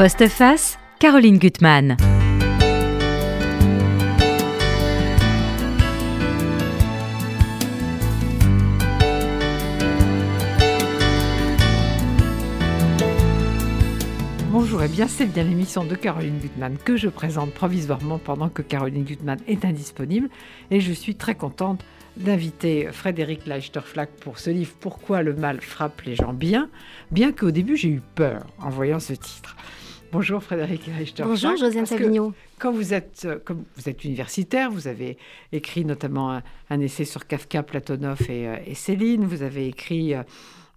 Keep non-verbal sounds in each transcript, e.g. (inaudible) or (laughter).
Postface, Caroline Gutmann. Bonjour et bien c'est bien l'émission de Caroline Gutmann que je présente provisoirement pendant que Caroline Gutmann est indisponible et je suis très contente d'inviter Frédéric Leichterflack pour ce livre Pourquoi le mal frappe les gens bien, bien qu'au début j'ai eu peur en voyant ce titre. Bonjour Frédéric Leichterflack. Bonjour Josiane Savigno. Quand vous êtes, euh, comme vous êtes universitaire, vous avez écrit notamment un, essai sur Kafka, Platonov et, euh, et, Céline, vous avez écrit euh,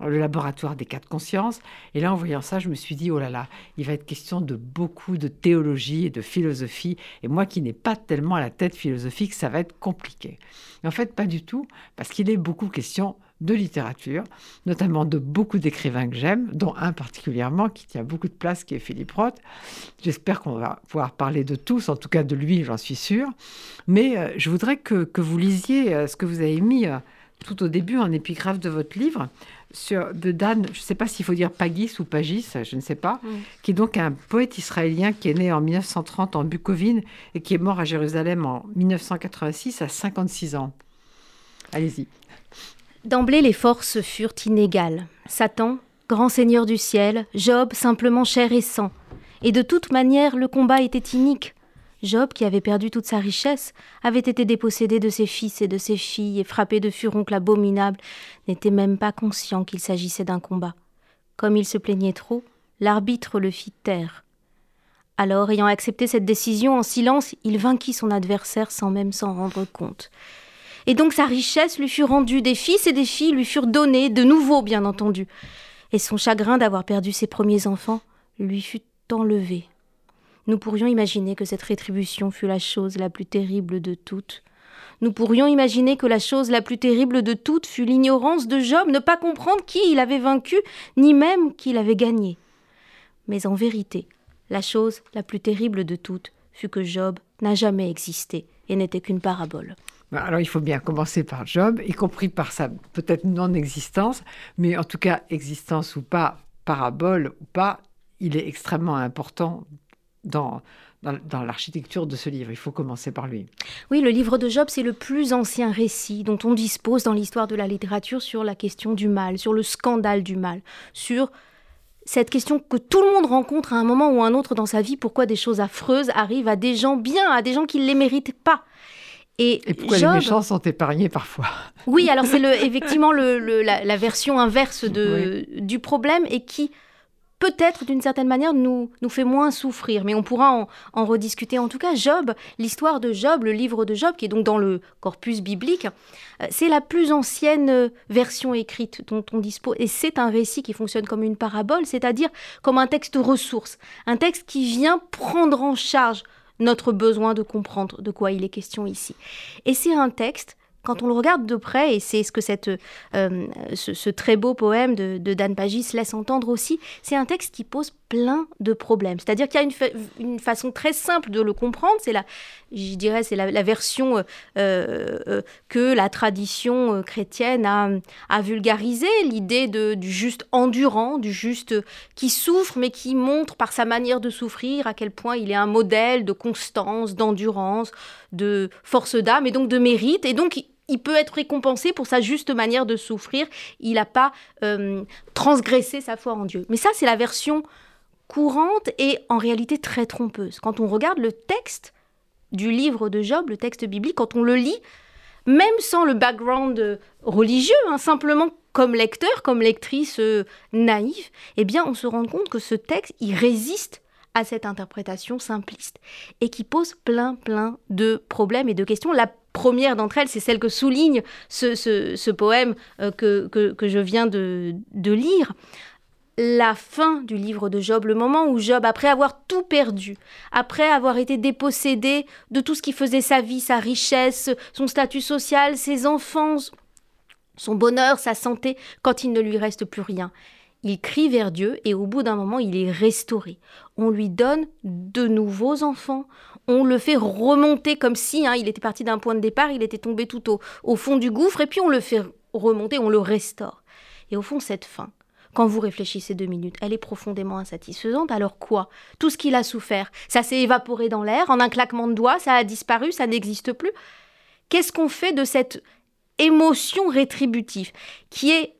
le laboratoire des quatre consciences. Et là, en voyant ça, je me suis dit, oh là là, il va être question de beaucoup de théologie et de philosophie. Et moi qui n'ai pas tellement à la tête philosophique, ça va être compliqué. En fait, pas du tout, parce qu'il est beaucoup question de littérature, notamment de beaucoup d'écrivains que j'aime, dont un particulièrement qui tient beaucoup de place, qui est Philippe Roth. J'espère qu'on va pouvoir parler de tous, en tout cas de lui, j'en suis sûre. Mais euh, je voudrais que, que, vous lisiez euh, ce que vous avez mis euh, tout au début en épigraphe de votre livre, sur, de Dan, je ne sais pas s'il faut dire Pagis ou Pagis, je ne sais pas, mm. qui est donc un poète israélien qui est né en 1930 en Bucovine et qui est mort à Jérusalem en 1986 à 56 ans. Allez-y. D'emblée, les forces furent inégales. Satan, grand seigneur du ciel, Job, simplement chair et sang. Et de toute manière, le combat était inique. Job, qui avait perdu toute sa richesse, avait été dépossédé de ses fils et de ses filles et frappé de furoncles abominables, n'était même pas conscient qu'il s'agissait d'un combat. Comme il se plaignait trop, l'arbitre le fit taire. Alors, ayant accepté cette décision en silence, il vainquit son adversaire sans même s'en rendre compte. Et donc sa richesse lui fut rendue, des fils et des filles lui furent donnés, de nouveau bien entendu. Et son chagrin d'avoir perdu ses premiers enfants lui fut enlevé. Nous pourrions imaginer que cette rétribution fut la chose la plus terrible de toutes. Nous pourrions imaginer que la chose la plus terrible de toutes fut l'ignorance de Job, ne pas comprendre qui il avait vaincu, ni même qui avait gagné. Mais en vérité, la chose la plus terrible de toutes fut que Job n'a jamais existé et n'était qu'une parabole. Alors il faut bien commencer par Job, y compris par sa peut-être non-existence, mais en tout cas existence ou pas, parabole ou pas, il est extrêmement important dans, dans, l'architecture de ce livre. Il faut commencer par lui. Oui, le livre de Job, c'est le plus ancien récit dont on dispose dans l'histoire de la littérature sur la question du mal, sur le scandale du mal, sur cette question que tout le monde rencontre à un moment ou un autre dans sa vie, pourquoi des choses affreuses arrivent à des gens bien, à des gens qui ne les méritent pas. Et, pourquoi les méchants sont épargnés parfois? Oui, alors c'est le, (laughs) effectivement le, la, version inverse de, du problème et qui peut-être d'une certaine manière nous, nous fait moins souffrir, mais on pourra en, rediscuter. En tout cas, Job, l'histoire de Job, le livre de Job, qui est donc dans le corpus biblique, euh, c'est la plus ancienne euh, version écrite dont on dispose, et c'est un récit qui fonctionne comme une parabole, c'est-à-dire comme un texte ressource, un texte qui vient prendre en charge notre besoin de comprendre de quoi il est question ici. Et c'est un texte quand on le regarde de près, et c'est ce que cette, euh, ce, très beau poème de, Dan Pagis laisse entendre aussi, c'est un texte qui pose plein de problèmes. C'est-à-dire qu'il y a une, une, façon très simple de le comprendre, c'est la, je dirais, c'est la, version euh, euh, que la tradition chrétienne a, a vulgarisée, l'idée du juste endurant, du juste qui souffre, mais qui montre par sa manière de souffrir à quel point il est un modèle de constance, d'endurance, de force d'âme et donc de mérite. Et donc, il peut être récompensé pour sa juste manière de souffrir. Il n'a pas euh, transgressé sa foi en Dieu. Mais ça, c'est la version courante et en réalité très trompeuse. Quand on regarde le texte du livre de Job, le texte biblique, quand on le lit, même sans le background religieux, hein, simplement comme lecteur, comme lectrice euh, naïve, eh bien, on se rend compte que ce texte, il résiste à cette interprétation simpliste et qui pose plein, plein de problèmes et de questions. La première d'entre elles, c'est celle que souligne ce, poème euh, que, que, je viens de, de lire la fin du livre de Job, le moment où Job, après avoir tout perdu, après avoir été dépossédé de tout ce qui faisait sa vie, sa richesse, son statut social, ses enfants, son bonheur, sa santé, quand il ne lui reste plus rien, il crie vers Dieu et au bout d'un moment, il est restauré. On lui donne de nouveaux enfants. On le fait remonter comme si hein, il était parti d'un point de départ, il était tombé tout au, au fond du gouffre et puis on le fait remonter, on le restaure. Et au fond, cette fin, quand vous réfléchissez deux minutes, elle est profondément insatisfaisante. Alors quoi? Tout ce qu'il a souffert, ça s'est évaporé dans l'air, en un claquement de doigts, ça a disparu, ça n'existe plus. Qu'est-ce qu'on fait de cette émotion rétributive qui est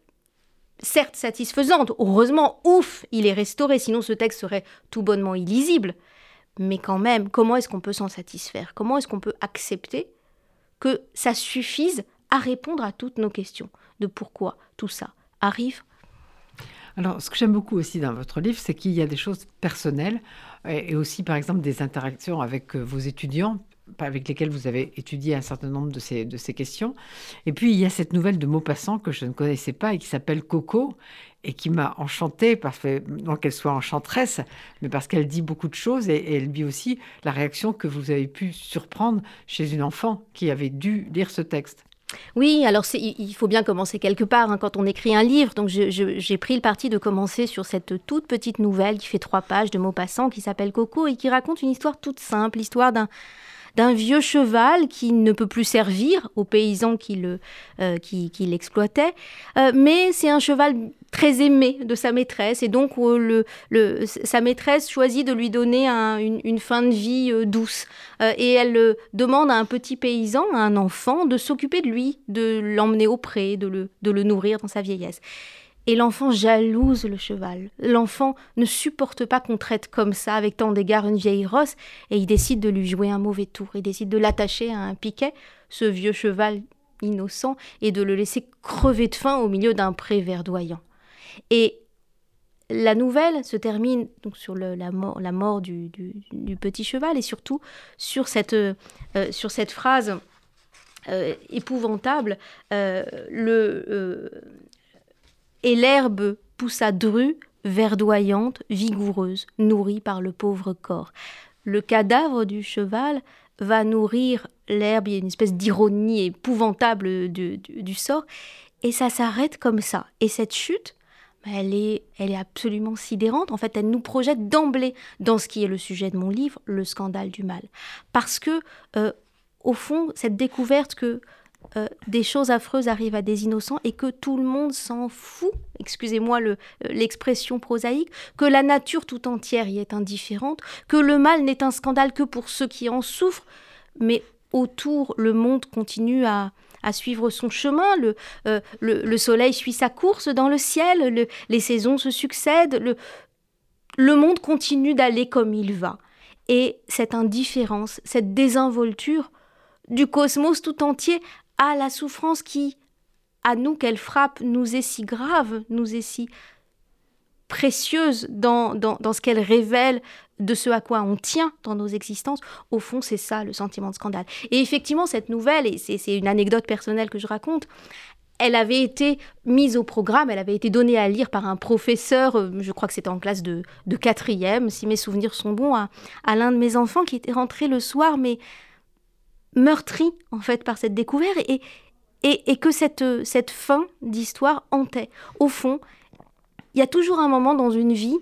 certes satisfaisante, heureusement, ouf, il est restauré, sinon ce texte serait tout bonnement illisible. Mais quand même, comment est-ce qu'on peut s'en satisfaire? Comment est-ce qu'on peut accepter que ça suffise à répondre à toutes nos questions de pourquoi tout ça arrive? Alors, ce que j'aime beaucoup aussi dans votre livre, c'est qu'il y a des choses personnelles et aussi, par exemple, des interactions avec euh, vos étudiants avec lesquels vous avez étudié un certain nombre de ces, de ces questions. Et puis, il y a cette nouvelle de Maupassant que je ne connaissais pas et qui s'appelle Coco et qui m'a enchantée, parce que, non qu'elle soit enchanteresse, mais parce qu'elle dit beaucoup de choses et, elle dit aussi la réaction que vous avez pu surprendre chez une enfant qui avait dû lire ce texte. Oui, alors il faut bien commencer quelque part hein, quand on écrit un livre. Donc j'ai pris le parti de commencer sur cette toute petite nouvelle qui fait trois pages de Maupassant qui s'appelle Coco et qui raconte une histoire toute simple, l'histoire d'un d'un vieux cheval qui ne peut plus servir aux paysans qui le euh, l'exploitaient, euh, mais c'est un cheval très aimé de sa maîtresse. Et donc euh, le, le, sa maîtresse choisit de lui donner une, fin de vie douce. Et elle demande à un petit paysan, à un enfant, de s'occuper de lui, de l'emmener au pré, de le, de le nourrir dans sa vieillesse. Et l'enfant jalouse le cheval. L'enfant ne supporte pas qu'on traite comme ça, avec tant d'égard, une vieille rosse, et il décide de lui jouer un mauvais tour. Il décide de l'attacher à un piquet, ce vieux cheval innocent, et de le laisser crever de faim au milieu d'un pré verdoyant. Et la nouvelle se termine donc sur la mort, la mort du, petit cheval et surtout sur cette, euh, sur cette phrase euh, épouvantable. Euh, le, et l'herbe poussa drue, verdoyante, vigoureuse, nourrie par le pauvre corps. Le cadavre du cheval va nourrir l'herbe, il y a une espèce d'ironie épouvantable du, sort, et ça s'arrête comme ça. Et cette chute, bah, elle est, elle est absolument sidérante. En fait, elle nous projette d'emblée dans ce qui est le sujet de mon livre, le scandale du mal. Parce que, euh, au fond, cette découverte que euh, des choses affreuses arrivent à des innocents et que tout le monde s'en fout, excusez-moi euh, l'expression prosaïque, que la nature tout entière y est indifférente, que le mal n'est un scandale que pour ceux qui en souffrent, mais autour le monde continue à, suivre son chemin, le, euh, le, soleil suit sa course dans le ciel, les saisons se succèdent, le monde continue d'aller comme il va. Et cette indifférence, cette désinvolture du cosmos tout entier à la souffrance qui, à nous qu'elle frappe, nous est si grave, nous est si précieuse dans, dans, ce qu'elle révèle de ce à quoi on tient dans nos existences, au fond, c'est ça le sentiment de scandale. Et effectivement, cette nouvelle, et c'est une anecdote personnelle que je raconte, elle avait été mise au programme, elle avait été donnée à lire par un professeur, euh, je crois que c'était en classe de, de quatrième, si mes souvenirs sont bons, à, à l'un de mes enfants qui était rentré le soir, mais meurtri en fait par cette découverte et, et, que cette, cette fin d'histoire hantait. Au fond, il y a toujours un moment dans une vie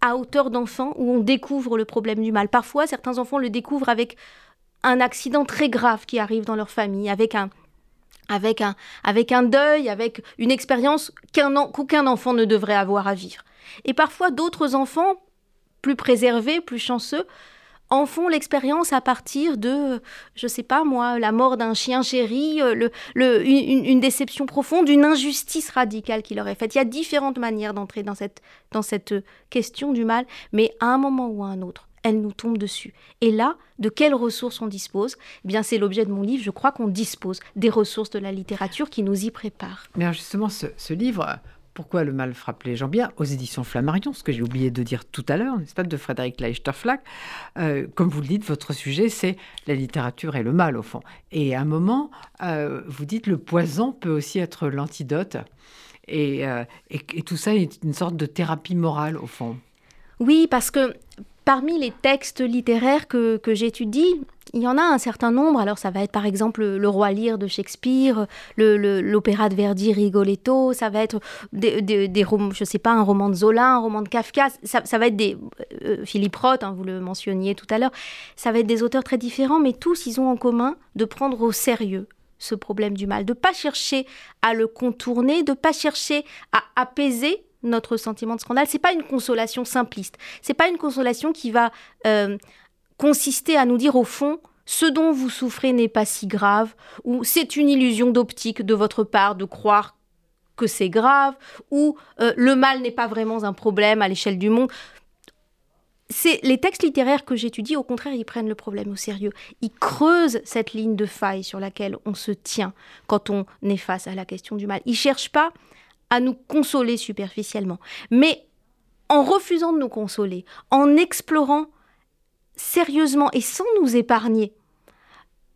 à hauteur d'enfant où on découvre le problème du mal. Parfois, certains enfants le découvrent avec un accident très grave qui arrive dans leur famille, avec un, avec un, avec un deuil, avec une expérience qu'aucun enfant ne devrait avoir à vivre. Et parfois, d'autres enfants, plus préservés, plus chanceux, en font l'expérience à partir de, je sais pas moi, la mort d'un chien chéri, euh, une, déception profonde, une injustice radicale qui leur est faite. Il y a différentes manières d'entrer dans cette, cette question du mal, mais à un moment ou à un autre, elle nous tombe dessus. Et là, de quelles ressources on dispose? Eh bien, c'est l'objet de mon livre. Je crois qu'on dispose des ressources de la littérature qui nous y préparent. Mais justement, ce livre, pourquoi le mal frappe les gens bien aux éditions Flammarion, ce que j'ai oublié de dire tout à l'heure, n'est-ce pas, de Frédéric Leichter-Flack. Euh, comme vous le dites, votre sujet, c'est la littérature et le mal, au fond. Et à un moment, euh, vous dites le poison peut aussi être l'antidote. Et, euh, et, tout ça est une sorte de thérapie morale, au fond. Oui, parce que parmi les textes littéraires que j'étudie, il y en a un certain nombre. Alors, ça va être par exemple Le Roi Lear de Shakespeare, l'opéra de Verdi Rigoletto, ça va être des, des, romans, je sais pas, un roman de Zola, un roman de Kafka, ça, va être des. Euh, Philippe Roth, hein, vous le mentionniez tout à l'heure, ça va être des auteurs très différents, mais tous, ils ont en commun de prendre au sérieux ce problème du mal, de pas chercher à le contourner, de pas chercher à apaiser notre sentiment de scandale. C'est pas une consolation simpliste. C'est pas une consolation qui va euh, consister à nous dire au fond ce dont vous souffrez n'est pas si grave, ou c'est une illusion d'optique de votre part de croire que c'est grave, ou euh, le mal n'est pas vraiment un problème à l'échelle du monde. C'est les textes littéraires que j'étudie, au contraire, ils prennent le problème au sérieux. Ils creusent cette ligne de faille sur laquelle on se tient quand on est face à la question du mal. Ils cherchent pas à nous consoler superficiellement, mais en refusant de nous consoler, en explorant sérieusement et sans nous épargner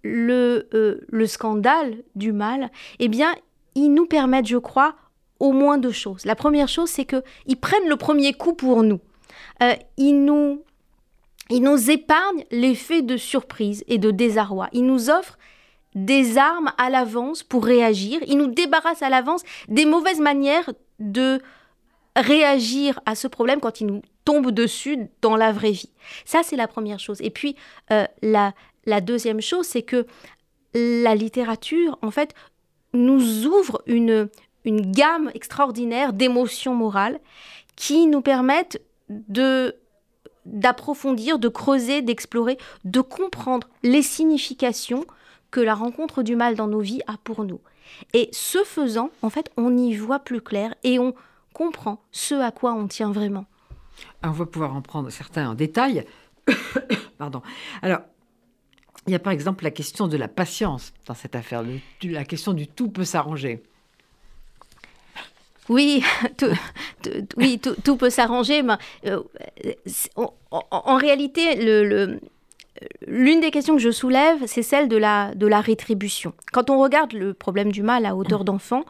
le, euh, le scandale du mal, eh bien, ils nous permettent, je crois, au moins deux choses. La première chose, c'est qu'ils prennent le premier coup pour nous. Euh, ils, nous ils nous épargnent l'effet de surprise et de désarroi. Ils nous offrent des armes à l'avance pour réagir. Ils nous débarrassent à l'avance des mauvaises manières de réagir à ce problème quand il nous tombe dessus dans la vraie vie. Ça, c'est la première chose. Et puis, euh, la, deuxième chose, c'est que la littérature, en fait, nous ouvre une, une gamme extraordinaire d'émotions morales qui nous permettent de d'approfondir, de creuser, d'explorer, de comprendre les significations que la rencontre du mal dans nos vies a pour nous. Et ce faisant, en fait, on y voit plus clair et on comprend ce à quoi on tient vraiment. On va pouvoir en prendre certains en détail. (coughs) Pardon. Alors, il y a par exemple la question de la patience dans cette affaire. la question du tout peut s'arranger. Oui, (laughs) tout, oui, tout, peut s'arranger. Mais, euh, en, réalité, le, l'une des questions que je soulève, c'est celle de la rétribution. Quand on regarde le problème du mal à hauteur d'enfant,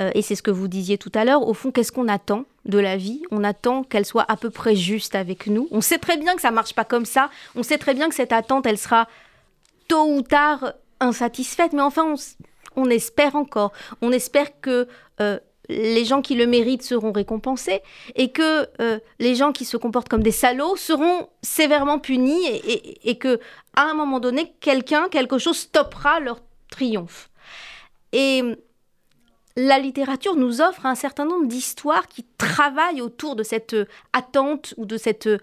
euh, et c'est ce que vous disiez tout à l'heure, au fond, qu'est-ce qu'on attend de la vie? On attend qu'elle soit à peu près juste avec nous. On sait très bien que ça marche pas comme ça. On sait très bien que cette attente, elle sera tôt ou tard insatisfaite. Mais enfin, on, espère encore. On espère que euh, les gens qui le méritent seront récompensés et que euh, les gens qui se comportent comme des salauds seront sévèrement punis et, et que à un moment donné, quelqu'un, quelque chose stoppera leur triomphe. Et la littérature nous offre un certain nombre d'histoires qui travaillent autour de cette euh, attente ou de cette euh,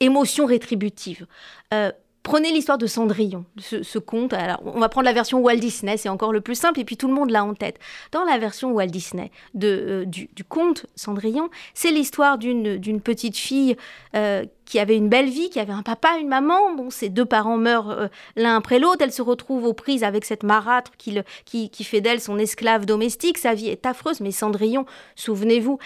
émotion rétributive. Euh, Prenez l'histoire de Cendrillon, ce, conte. Alors, on va prendre la version Walt Disney, c'est encore le plus simple, et puis tout le monde l'a en tête. Dans la version Walt Disney de, euh, du, conte Cendrillon, c'est l'histoire d'une petite fille euh, qui avait une belle vie, qui avait un papa, une maman. Bon, ses deux parents meurent euh, l'un après l'autre. Elle se retrouve aux prises avec cette marâtre qui, qui, qui fait d'elle son esclave domestique. Sa vie est affreuse, mais Cendrillon, souvenez-vous,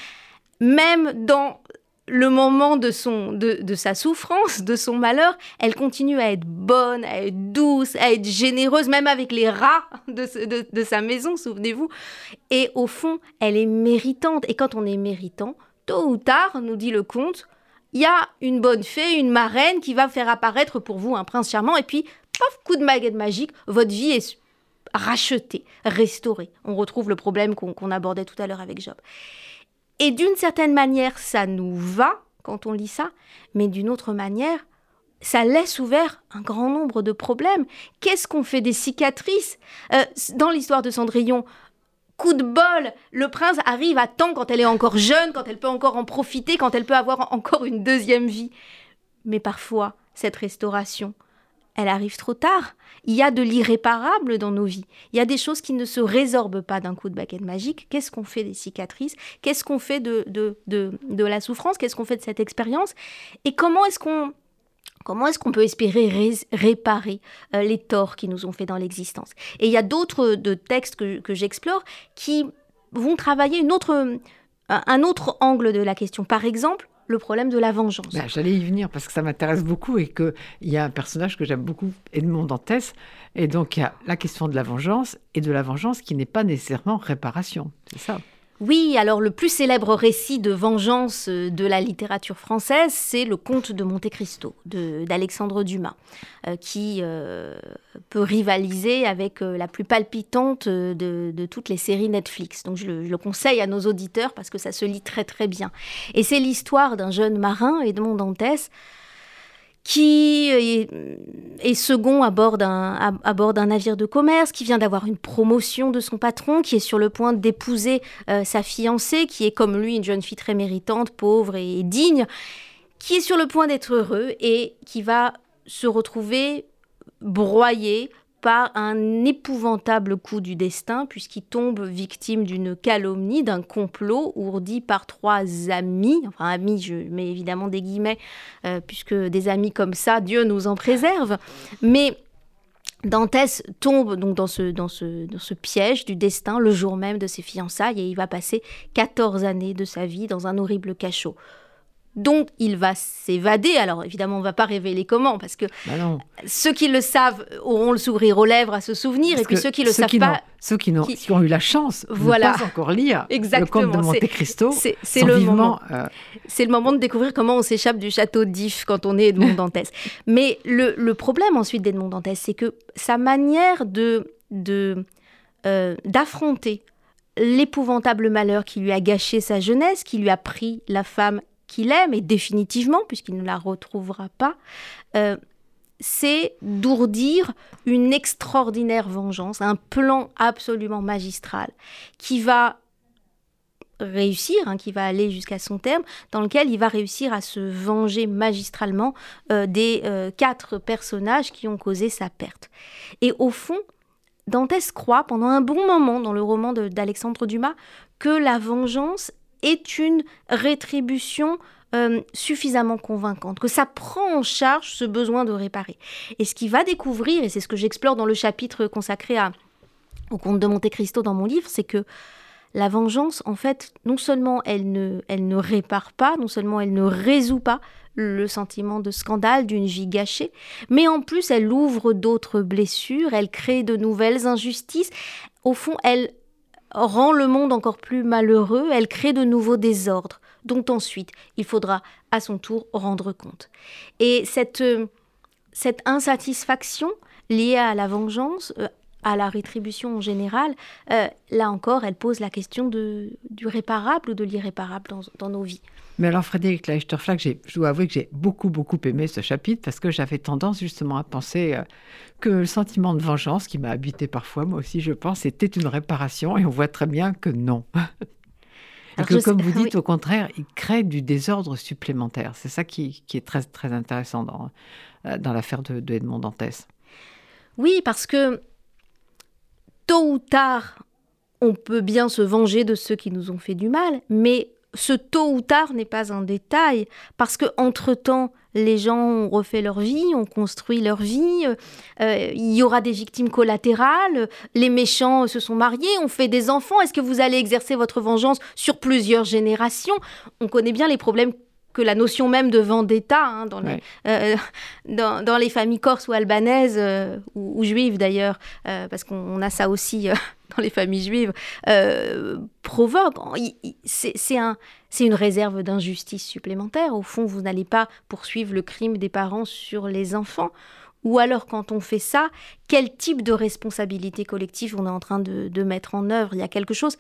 même dans le moment de, son, de, sa souffrance, de son malheur, elle continue à être bonne, à être douce, à être généreuse, même avec les rats de, de sa maison, souvenez-vous. Et au fond, elle est méritante. Et quand on est méritant, tôt ou tard, nous dit le conte, il y a une bonne fée, une marraine qui va faire apparaître pour vous un prince charmant, et puis, paf, coup de baguette magique, votre vie est rachetée, restaurée. On retrouve le problème qu'on abordait tout à l'heure avec Job. Et d'une certaine manière, ça nous va quand on lit ça, mais d'une autre manière, ça laisse ouvert un grand nombre de problèmes. Qu'est-ce qu'on fait des cicatrices? Euh, Dans l'histoire de Cendrillon, coup de bol, le prince arrive à temps quand elle est encore jeune, quand elle peut encore en profiter, quand elle peut avoir encore une deuxième vie. Mais parfois, cette restauration, elle arrive trop tard. Il y a de l'irréparable dans nos vies. Il y a des choses qui ne se résorbent pas d'un coup de baguette magique. Qu'est-ce qu'on fait des cicatrices? Qu'est-ce qu'on fait de, de, de, la souffrance? Qu'est-ce qu'on fait de cette expérience? Et comment est-ce qu'on Comment est-ce qu'on peut espérer réparer euh, les torts qui nous ont fait dans l'existence? Et il y a d'autres de textes que, que j'explore qui vont travailler une autre, un autre angle de la question. Par exemple, le problème de la vengeance. Bah, j'allais y venir parce que ça m'intéresse beaucoup et qu'il y a un personnage que j'aime beaucoup, Edmond Dantès. Et donc, il y a la question de la vengeance et de la vengeance qui n'est pas nécessairement réparation. C'est ça. Oui, alors le plus célèbre récit de vengeance euh, de la littérature française, c'est le Comte de Monte Cristo d'Alexandre Dumas, euh, qui euh, peut rivaliser avec la plus palpitante de, toutes les séries Netflix. Donc je le, conseille à nos auditeurs parce que ça se lit très très bien. Et c'est l'histoire d'un jeune marin, Edmond Dantès, qui est, second à bord d'un navire de commerce, qui vient d'avoir une promotion de son patron, qui est sur le point d'épouser euh, sa fiancée, qui est comme lui une jeune fille très méritante, pauvre et digne, qui est sur le point d'être heureux et qui va se retrouver broyé par un épouvantable coup du destin, puisqu'il tombe victime d'une calomnie, d'un complot ourdi par trois amis, enfin amis, je mets évidemment des guillemets, euh, puisque des amis comme ça, Dieu nous en préserve, mais Dantès tombe donc dans ce, piège du destin le jour même de ses fiançailles et il va passer 14 années de sa vie dans un horrible cachot dont il va s'évader. Alors évidemment, on ne va pas révéler comment, parce que bah ceux qui le savent auront le sourire aux lèvres à se souvenir, et puis ceux qui ne le savent pas... Ceux qui, ont, qui, ont eu la chance voilà. de ne pas encore lire le conte de Monte Cristo c'est le moment. Euh, le moment de découvrir comment on s'échappe du château d'If quand on est Edmond Dantès. (laughs) Mais le, problème ensuite d'Edmond Dantès, c'est que sa manière de euh, d'affronter l'épouvantable malheur qui lui a gâché sa jeunesse, qui lui a pris la femme qu'il aime, et définitivement, puisqu'il ne la retrouvera pas, euh, c'est d'ourdir une extraordinaire vengeance, un plan absolument magistral qui va réussir, hein, qui va aller jusqu'à son terme, dans lequel il va réussir à se venger magistralement euh, des euh, quatre personnages qui ont causé sa perte. Et au fond, Dantès croit pendant un bon moment dans le roman d'Alexandre Dumas que la vengeance est une rétribution euh, suffisamment convaincante, que ça prend en charge ce besoin de réparer. Et ce qu'il va découvrir, et c'est ce que j'explore dans le chapitre consacré à, au conte de Monte Cristo dans mon livre, c'est que la vengeance, en fait, non seulement elle ne, elle ne répare pas, non seulement elle ne résout pas le sentiment de scandale d'une vie gâchée, mais en plus elle ouvre d'autres blessures, elle crée de nouvelles injustices. Au fond, elle rend le monde encore plus malheureux, elle crée de nouveaux désordres, dont ensuite il faudra à son tour rendre compte. Et cette, euh, cette insatisfaction liée à la vengeance, euh, à la rétribution en général, euh, là encore, elle pose la question de, du réparable ou de l'irréparable dans nos vies. Mais alors, Frédéric Leichterflack, je dois avouer que j'ai beaucoup, beaucoup aimé ce chapitre parce que j'avais tendance justement à penser euh, que le sentiment de vengeance qui m'a habité parfois, moi aussi, je pense, était une réparation et on voit très bien que non. (laughs) et que, comme vous dites, au contraire, il crée du désordre supplémentaire. C'est ça qui, est très, très intéressant dans, euh, dans l'affaire de, de Edmond Dantès. Oui, parce que tôt ou tard, on peut bien se venger de ceux qui nous ont fait du mal, mais ce tôt ou tard n'est pas un détail, parce que entre-temps, les gens ont refait leur vie, ont construit leur vie, euh, il y aura des victimes collatérales, les méchants se sont mariés, ont fait des enfants, est-ce que vous allez exercer votre vengeance sur plusieurs générations? On connaît bien les problèmes que la notion même de vendetta hein, dans, les, euh, (laughs) dans, les familles corses ou albanaises, euh, ou, juives d'ailleurs, euh, parce qu'on a ça aussi (laughs) dans les familles juives, provoque. C'est un, une réserve d'injustice supplémentaire. Au fond, vous n'allez pas poursuivre le crime des parents sur les enfants. Ou alors, quand on fait ça, quel type de responsabilité collective on est en train de, de mettre en œuvre? Il y a quelque chose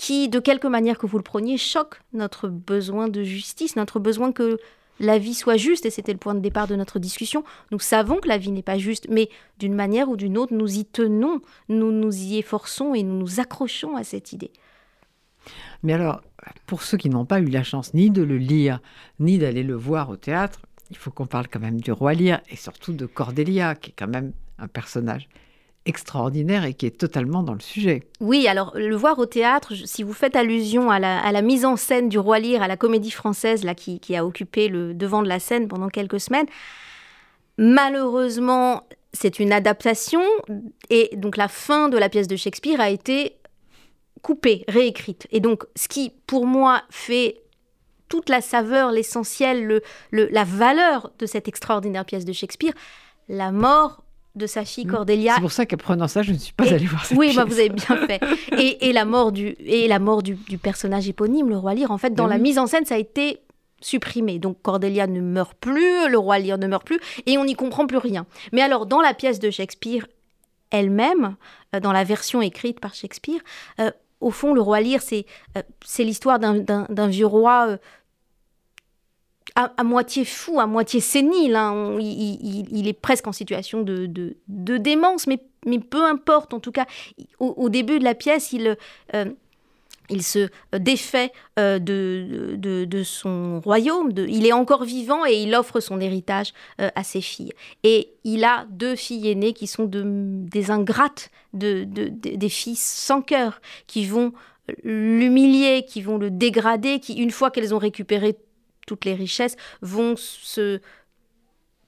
qui, de quelque manière que vous le preniez, choque notre besoin de justice, notre besoin que la vie soit juste, et c'était le point de départ de notre discussion. Nous savons que la vie n'est pas juste, mais d'une manière ou d'une autre, nous y tenons, nous nous y efforçons et nous nous accrochons à cette idée. Mais alors, pour ceux qui n'ont pas eu la chance ni de le lire, ni d'aller le voir au théâtre, il faut qu'on parle quand même du roi Lear et surtout de Cordelia, qui est quand même un personnage extraordinaire et qui est totalement dans le sujet. Oui, alors le voir au théâtre, si vous faites allusion à la, mise en scène du Roi Lear, à la comédie française là, qui, a occupé le devant de la scène pendant quelques semaines, malheureusement, c'est une adaptation et donc la fin de la pièce de Shakespeare a été coupée, réécrite. Et donc ce qui, pour moi, fait toute la saveur, l'essentiel, le, la valeur de cette extraordinaire pièce de Shakespeare, la mort de sa fille mm. Cordelia. C'est pour ça qu'apprenant ça, je ne suis pas allée voir cette Oui, bah, vous avez bien fait. (laughs) Et, la mort, du, et la mort du, personnage éponyme, le roi Lear, en fait, dans la mise en scène, ça a été supprimé. Donc Cordelia ne meurt plus, le roi Lear ne meurt plus, et on n'y comprend plus rien. Mais alors, dans la pièce de Shakespeare elle-même, euh, dans la version écrite par Shakespeare, euh, au fond, le roi Lear, c'est euh, c'est l'histoire d'un vieux roi à, moitié fou, à moitié sénile. Hein. Il, est presque en situation de, démence, mais, peu importe. En tout cas, au, début de la pièce, il, euh, se défait euh, de, de, son royaume. il est encore vivant et il offre son héritage euh, à ses filles. Et il a deux filles aînées qui sont des ingrates, des filles sans cœur, qui vont l'humilier, qui vont le dégrader, qui, une fois qu'elles ont récupéré toutes les richesses, vont se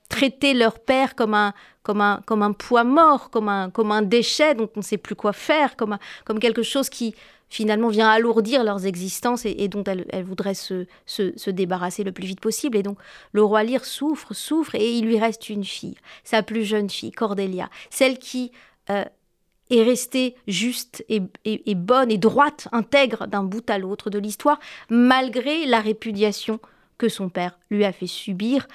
traiter leur père comme un, comme un, comme un poids mort, comme un, comme un déchet dont on ne sait plus quoi faire, comme, comme quelque chose qui finalement vient alourdir leurs existences et, dont elles, voudraient se, se, débarrasser le plus vite possible. Et donc le roi Lear souffre, souffre, et il lui reste une fille, sa plus jeune fille, Cordelia, celle qui... Euh, est restée juste et, et, bonne et droite, intègre d'un bout à l'autre de l'histoire, malgré la répudiation que son père lui a fait subir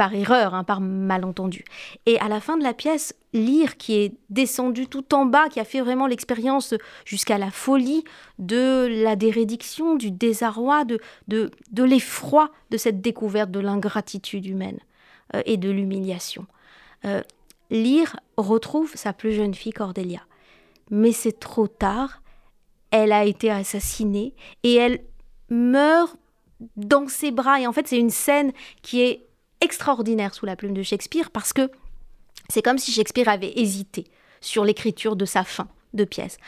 par erreur, hein, par malentendu. Et à la fin de la pièce, Lyre, qui est descendu tout en bas, qui a fait vraiment l'expérience jusqu'à la folie de la dérédiction, du désarroi, de, de, l'effroi de cette découverte de l'ingratitude humaine euh, et de l'humiliation. Euh, Lyre retrouve sa plus jeune fille Cordelia. Mais c'est trop tard, elle a été assassinée et elle meurt dans ses bras. Et en fait, c'est une scène qui est extraordinaire sous la plume de Shakespeare parce que c'est comme si Shakespeare avait hésité sur l'écriture de sa fin de pièce.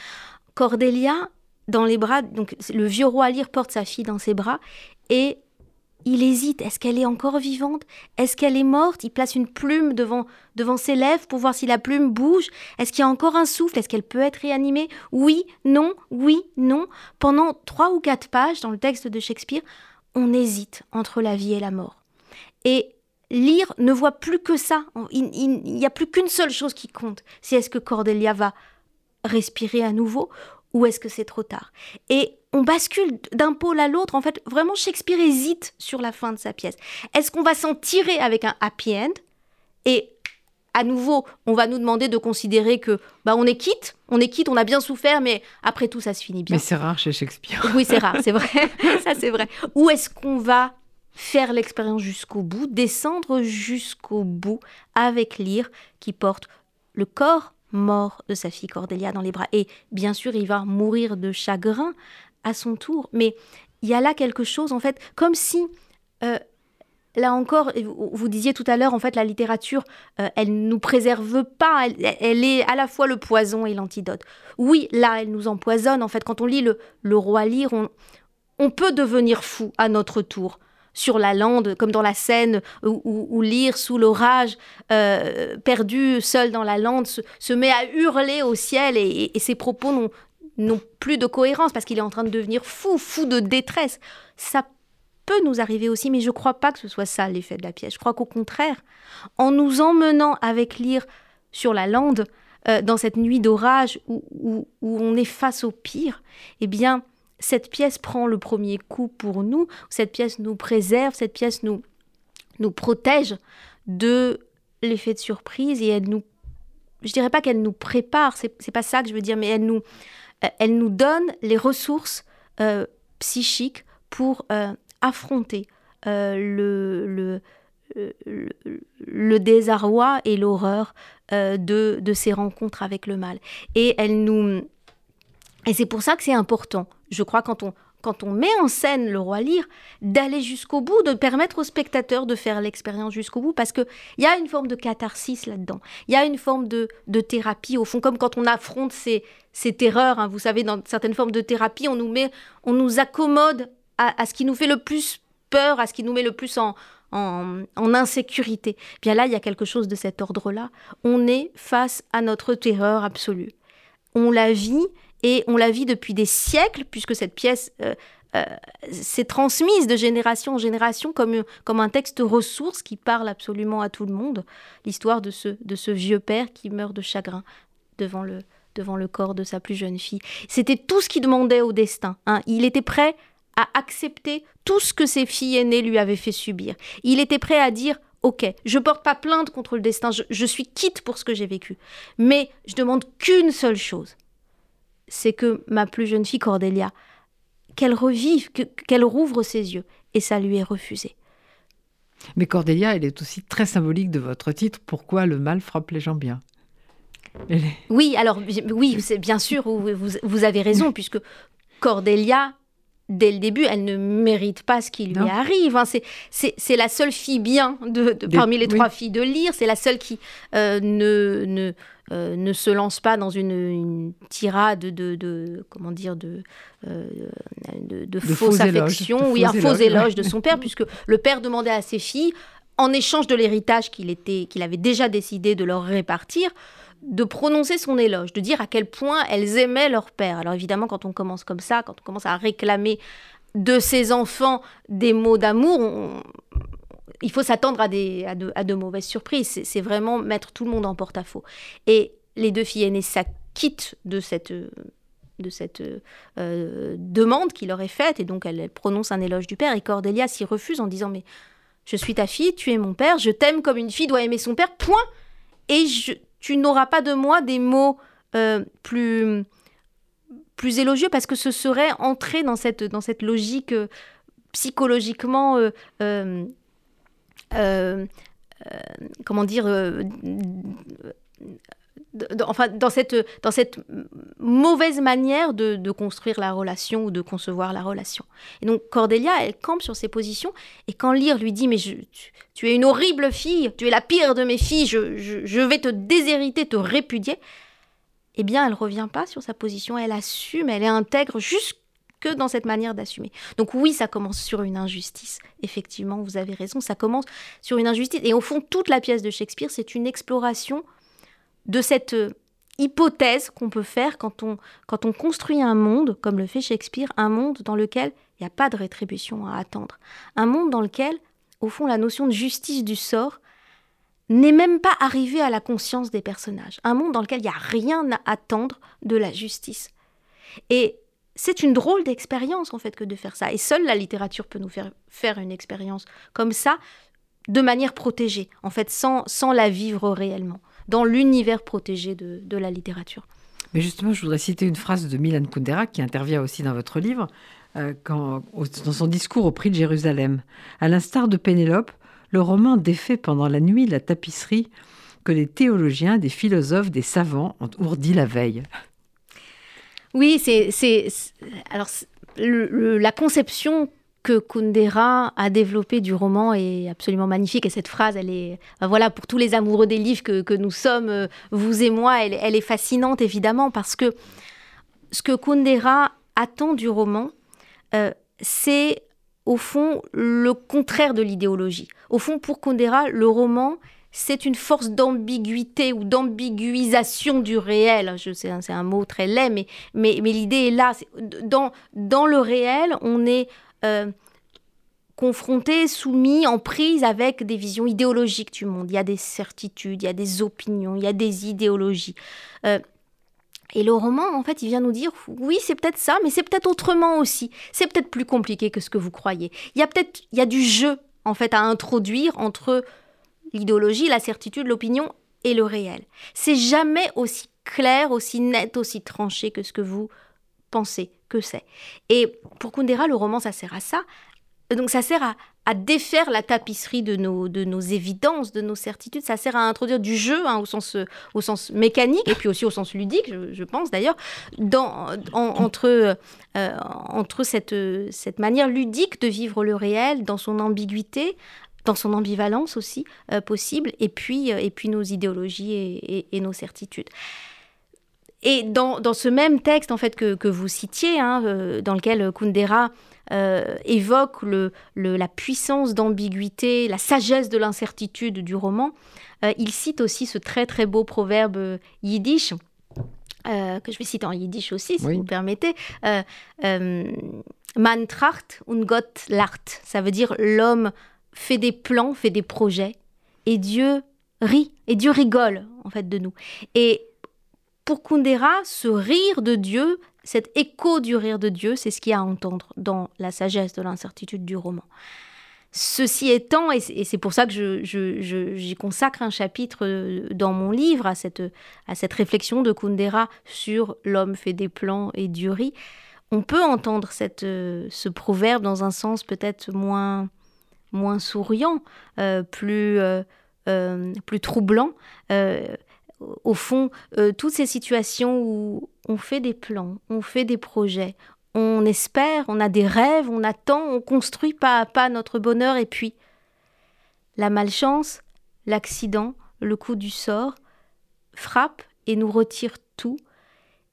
Cordelia, dans les bras, donc le vieux roi Lear porte sa fille dans ses bras et il hésite. Est-ce qu'elle est encore vivante? Est-ce qu'elle est morte? Il place une plume devant, devant ses lèvres pour voir si la plume bouge. Est-ce qu'il y a encore un souffle? Est-ce qu'elle peut être réanimée? Oui, non, oui, non. Pendant trois ou quatre pages dans le texte de Shakespeare, on hésite entre la vie et la mort. Et lire ne voit plus que ça. Il n'y a plus qu'une seule chose qui compte. C'est est-ce que Cordelia va respirer à nouveau ou est-ce que c'est trop tard Et on bascule d'un pôle à l'autre. En fait, vraiment, Shakespeare hésite sur la fin de sa pièce. Est-ce qu'on va s'en tirer avec un happy end? Et à nouveau, on va nous demander de considérer que bah on est quitte, on est quitte, on a bien souffert, mais après tout, ça se finit bien. Mais c'est rare chez Shakespeare. Oui, c'est rare, c'est vrai. (laughs) ça, c'est vrai. Ou est-ce qu'on va faire l'expérience jusqu'au bout, descendre jusqu'au bout avec Lyre qui porte le corps mort de sa fille Cordelia dans les bras? Et bien sûr, il va mourir de chagrin à son tour. Mais il y a là quelque chose, en fait, comme si... Euh, là encore, vous disiez tout à l'heure, en fait, la littérature, euh, elle nous préserve pas, elle, est à la fois le poison et l'antidote. Oui, là, elle nous empoisonne. En fait, quand on lit le, roi Lyre, on, peut devenir fou à notre tour sur la lande, comme dans la scène où, Lyre, sous l'orage, euh, perdu seul dans la lande, se, met à hurler au ciel et, ses propos n'ont plus de cohérence parce qu'il est en train de devenir fou, fou de détresse. Ça peut nous arriver aussi, mais je ne crois pas que ce soit ça l'effet de la pièce. Je crois qu'au contraire, en nous emmenant avec Lyre sur la lande, euh, dans cette nuit d'orage où, où, on est face au pire, eh bien, cette pièce prend le premier coup pour nous, cette pièce nous préserve, cette pièce nous, nous protège de l'effet de surprise et elle nous, je dirais pas qu'elle nous prépare, c'est pas ça que je veux dire, mais elle nous, euh, elle nous donne les ressources euh, psychiques pour affronter le, le, désarroi et l'horreur de, de ces rencontres avec le mal. Et elle nous, et c'est pour ça que c'est important, je crois, quand on, quand on met en scène le roi Lyre, d'aller jusqu'au bout, de permettre aux spectateurs de faire l'expérience jusqu'au bout, parce qu'il y a une forme de catharsis là-dedans. Il y a une forme de, de, thérapie, au fond, comme quand on affronte ces, ces terreurs. Hein. vous savez, dans certaines formes de thérapie, on nous, met, on nous accommode à, ce qui nous fait le plus peur, à ce qui nous met le plus en, en, en insécurité. Bien là, il y a quelque chose de cet ordre-là. On est face à notre terreur absolue. On la vit et on la vit depuis des siècles, puisque cette pièce euh, euh, s'est transmise de génération en génération comme, un texte ressource qui parle absolument à tout le monde. L'histoire de ce, de ce vieux père qui meurt de chagrin devant le, devant le corps de sa plus jeune fille. C'était tout ce qu'il demandait au destin. Hein. Il était prêt à accepter tout ce que ses filles aînées lui avaient fait subir. Il était prêt à dire Ok, je porte pas plainte contre le destin, je, je suis quitte pour ce que j'ai vécu. Mais je demande qu'une seule chose c'est que ma plus jeune fille Cordelia, qu'elle revive, qu'elle rouvre ses yeux et ça lui est refusé. Mais Cordélia, elle est aussi très symbolique de votre titre, Pourquoi le mal frappe les gens bien? Oui, alors oui, c'est bien sûr, vous, vous, avez raison, puisque Cordélia, dès le début, elle ne mérite pas ce qui lui arrive. Hein. C'est la seule fille bien de, parmi les trois filles de lire. C'est la seule qui euh, ne, ne, euh, ne, se lance pas dans une, tirade de, de, comment dire de, euh, de, fausses affections, oui, un faux éloge de son père, (laughs) puisque le père demandait à ses filles, en échange de l'héritage qu'il qu'il avait déjà décidé de leur répartir, de prononcer son éloge, de dire à quel point elles aimaient leur père. Alors évidemment, quand on commence comme ça, quand on commence à réclamer de ses enfants des mots d'amour, il faut s'attendre à, des, à, de, mauvaises surprises. C'est vraiment mettre tout le monde en porte-à-faux. Et les deux filles aînées s'acquittent de cette, de cette euh, demande qui leur est faite, et donc elles, prononcent un éloge du père, et Cordelia s'y refuse en disant, mais je suis ta fille, tu es mon père, je t'aime comme une fille doit aimer son père, point. Et je, tu n'auras pas de moi des mots euh, plus, plus élogieux parce que ce serait entrer dans cette, dans cette logique euh, psychologiquement, euh, comment dire, enfin, dans cette, dans cette mauvaise manière de, construire la relation ou de concevoir la relation. Et donc Cordelia, elle campe sur ses positions, et quand Lyre lui dit, mais tu, es une horrible fille, tu es la pire de mes filles, je, je, vais te déshériter, te répudier, eh bien, elle revient pas sur sa position, elle assume, elle est intègre jusque dans cette manière d'assumer. Donc oui, ça commence sur une injustice. Effectivement, vous avez raison, ça commence sur une injustice. Et au fond, toute la pièce de Shakespeare, c'est une exploration de cette euh, hypothèse qu'on peut faire quand on, quand on construit un monde, comme le fait Shakespeare, un monde dans lequel il n'y a pas de rétribution à attendre. Un monde dans lequel, au fond, la notion de justice du sort n'est même pas arrivée à la conscience des personnages. Un monde dans lequel il n'y a rien à attendre de la justice. Et c'est une drôle d'expérience, en fait, que de faire ça. Et seule la littérature peut nous faire faire une expérience comme ça, de manière protégée, en fait, sans, sans la vivre réellement dans l'univers protégé de, la littérature. Mais justement, je voudrais citer une phrase de Milan Kundera qui intervient aussi dans votre livre, euh, quand, dans son discours au prix de Jérusalem. À l'instar de Pénélope, le roman défait pendant la nuit la tapisserie que les théologiens, des philosophes, des savants ont ourdi la veille. Oui, c'est alors la conception que Kundera a développé du roman est absolument magnifique. Et cette phrase, elle est, voilà, pour tous les amoureux des livres que, nous sommes, euh, vous et moi, elle, est fascinante évidemment parce que ce que Kundera attend du roman, euh, c'est au fond le contraire de l'idéologie. Au fond, pour Kundera, le roman, c'est une force d'ambiguïté ou d'ambiguisation du réel. Sais, c'est un mot très laid, mais, mais, mais l'idée est là. Dans, dans le réel, on est euh, confrontés, soumis, en prise avec des visions idéologiques du monde. Il y a des certitudes, il y a des opinions, il y a des idéologies. Euh, et le roman, en fait, il vient nous dire, oui, c'est peut-être ça, mais c'est peut-être autrement aussi. C'est peut-être plus compliqué que ce que vous croyez. Il y a peut-être, il y a du jeu, en fait, à introduire entre l'idéologie, la certitude, l'opinion et le réel. C'est jamais aussi clair, aussi net, aussi tranché que ce que vous pensez c'est. Et pour Kundera, le roman, ça sert à ça. Donc ça sert à, défaire la tapisserie de nos, de nos évidences, de nos certitudes. Ça sert à introduire du jeu hein, au, sens, mécanique et puis aussi au sens ludique, je, pense d'ailleurs, entre, euh, cette manière ludique de vivre le réel dans son ambiguïté, dans son ambivalence aussi euh, possible, et puis, euh, et puis nos idéologies et nos certitudes. Et dans, dans, ce même texte en fait que, que vous citiez, hein, euh, dans lequel Kundera euh, évoque le, le, la puissance d'ambiguïté, la sagesse de l'incertitude du roman, euh, il cite aussi ce très très beau proverbe yiddish. que je vais citer en yiddish aussi, si vous vous permettez. Man tracht und Gott lacht. Ça veut dire l'homme fait des plans, fait des projets, et Dieu rit, et Dieu rigole en fait de nous. Et pour Kundera, ce rire de Dieu, cet écho du rire de Dieu, c'est ce qu'il y a à entendre dans la sagesse de l'incertitude du roman. Ceci étant, et c'est pour ça que j'y consacre un chapitre euh, dans mon livre à cette, à cette réflexion de Kundera sur l'homme fait des plans et Dieu rit, on peut entendre cette, ce proverbe dans un sens peut-être moins, moins souriant, plus, plus troublant au fond, toutes ces situations où on fait des plans, on fait des projets, on espère, on a des rêves, on attend, on construit pas à pas notre bonheur, et puis la malchance, l'accident, le coup du sort frappe et nous retire tout.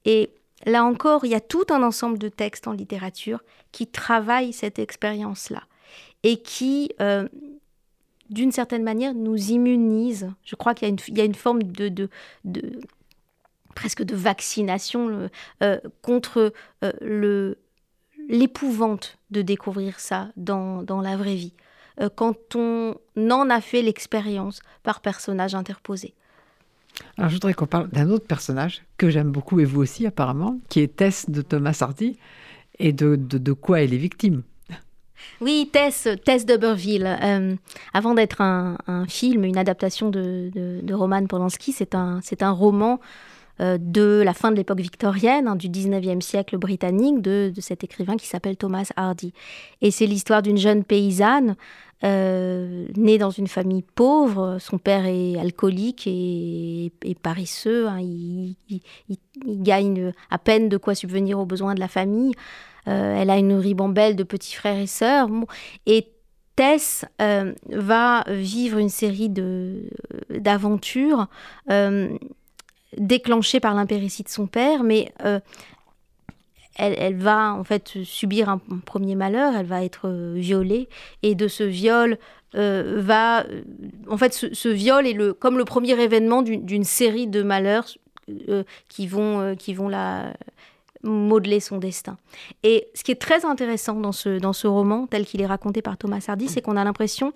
Et là encore, il y a tout un ensemble de textes en littérature qui travaillent cette expérience-là et qui, euh, d'une certaine manière, nous immunisent. Je crois qu'il y, a une forme de, presque de vaccination euh, contre euh, l'épouvante de découvrir ça dans, la vraie vie, euh, quand on en a fait l'expérience par personnage interposé. Alors je voudrais qu'on parle d'un autre personnage que j'aime beaucoup, et vous aussi apparemment, qui est Tess de Thomas Hardy, et de, quoi elle est victime. Oui, Tess, Tess d'Uberville. avant d'être un, film, une adaptation de, de, de Roman Polanski, c'est un, un roman euh, de la fin de l'époque victorienne, hein, du 19e siècle britannique, de, cet écrivain qui s'appelle Thomas Hardy. Et c'est l'histoire d'une jeune paysanne euh, née dans une famille pauvre. Son père est alcoolique et, paresseux. Hein. Il, gagne à peine de quoi subvenir aux besoins de la famille. Euh, elle a une ribambelle de petits frères et sœurs. Et Tess va vivre une série d'aventures déclenchée par l'impéritie de son père, mais euh, elle, va en fait subir un, premier malheur, elle va être euh, violée, et de ce viol euh, va... En fait, ce, viol est le, comme le premier événement d'une série de malheurs qui, vont, qui vont la modeler son destin. Et ce qui est très intéressant dans ce, dans ce roman, tel qu'il est raconté par Thomas Hardy, c'est qu'on a l'impression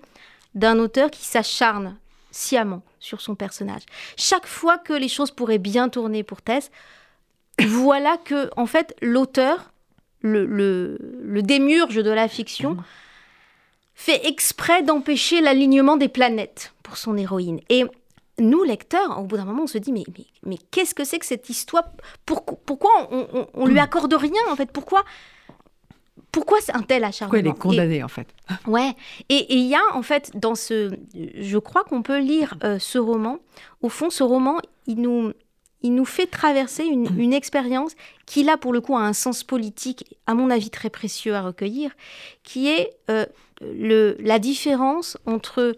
d'un auteur qui s'acharne sciemment sur son personnage. Chaque fois que les choses pourraient bien tourner pour Tess, voilà que, en fait, l'auteur, le, le, de la fiction, fait exprès d'empêcher l'alignement des planètes pour son héroïne. Et nous, lecteurs, au bout d'un moment, on se dit, mais, mais, mais qu'est-ce que c'est que cette histoire? Pourquoi, pourquoi on, on, lui accorde rien, en fait? Pourquoi pourquoi un tel acharnement? Pourquoi elle est condamnée en fait? Ouais. Et il y a en fait dans ce, je crois qu'on peut lire euh, ce roman. Au fond, ce roman, il nous, il nous fait traverser une, mmh. expérience qui là pour le coup a un sens politique, à mon avis très précieux à recueillir, qui est euh, le, la différence entre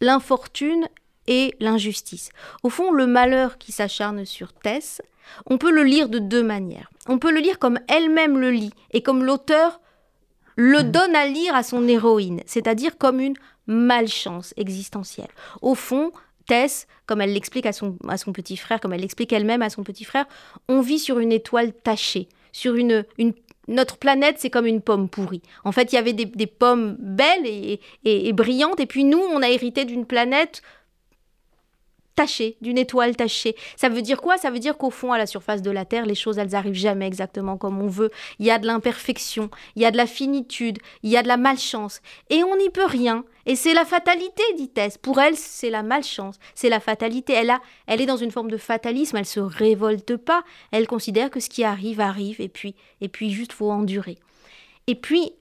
l'infortune et l'injustice. Au fond, le malheur qui s'acharne sur Tess, on peut le lire de deux manières. On peut le lire comme elle-même le lit et comme l'auteur le mm. donne à lire à son héroïne, c'est-à-dire comme une malchance existentielle. Au fond, Tess, comme elle l'explique à son, à son petit frère, comme elle l'explique elle-même à son petit frère, on vit sur une étoile tachée, sur une, une notre planète, c'est comme une pomme pourrie. En fait, il y avait des, pommes belles et, et, brillantes, et puis nous, on a hérité d'une planète tachée, d'une étoile tachée. Ça veut dire quoi? Ça veut dire qu'au fond, à la surface de la Terre, les choses, elles arrivent jamais exactement comme on veut. Il y a de l'imperfection, il y a de la finitude, il y a de la malchance. Et on n'y peut rien. Et c'est la fatalité, dit Tess. Pour elle, c'est la malchance, c'est la fatalité. Elle, a, elle est dans une forme de fatalisme, elle se révolte pas. Elle considère que ce qui arrive, arrive, et puis, et puis juste faut endurer. Et puis,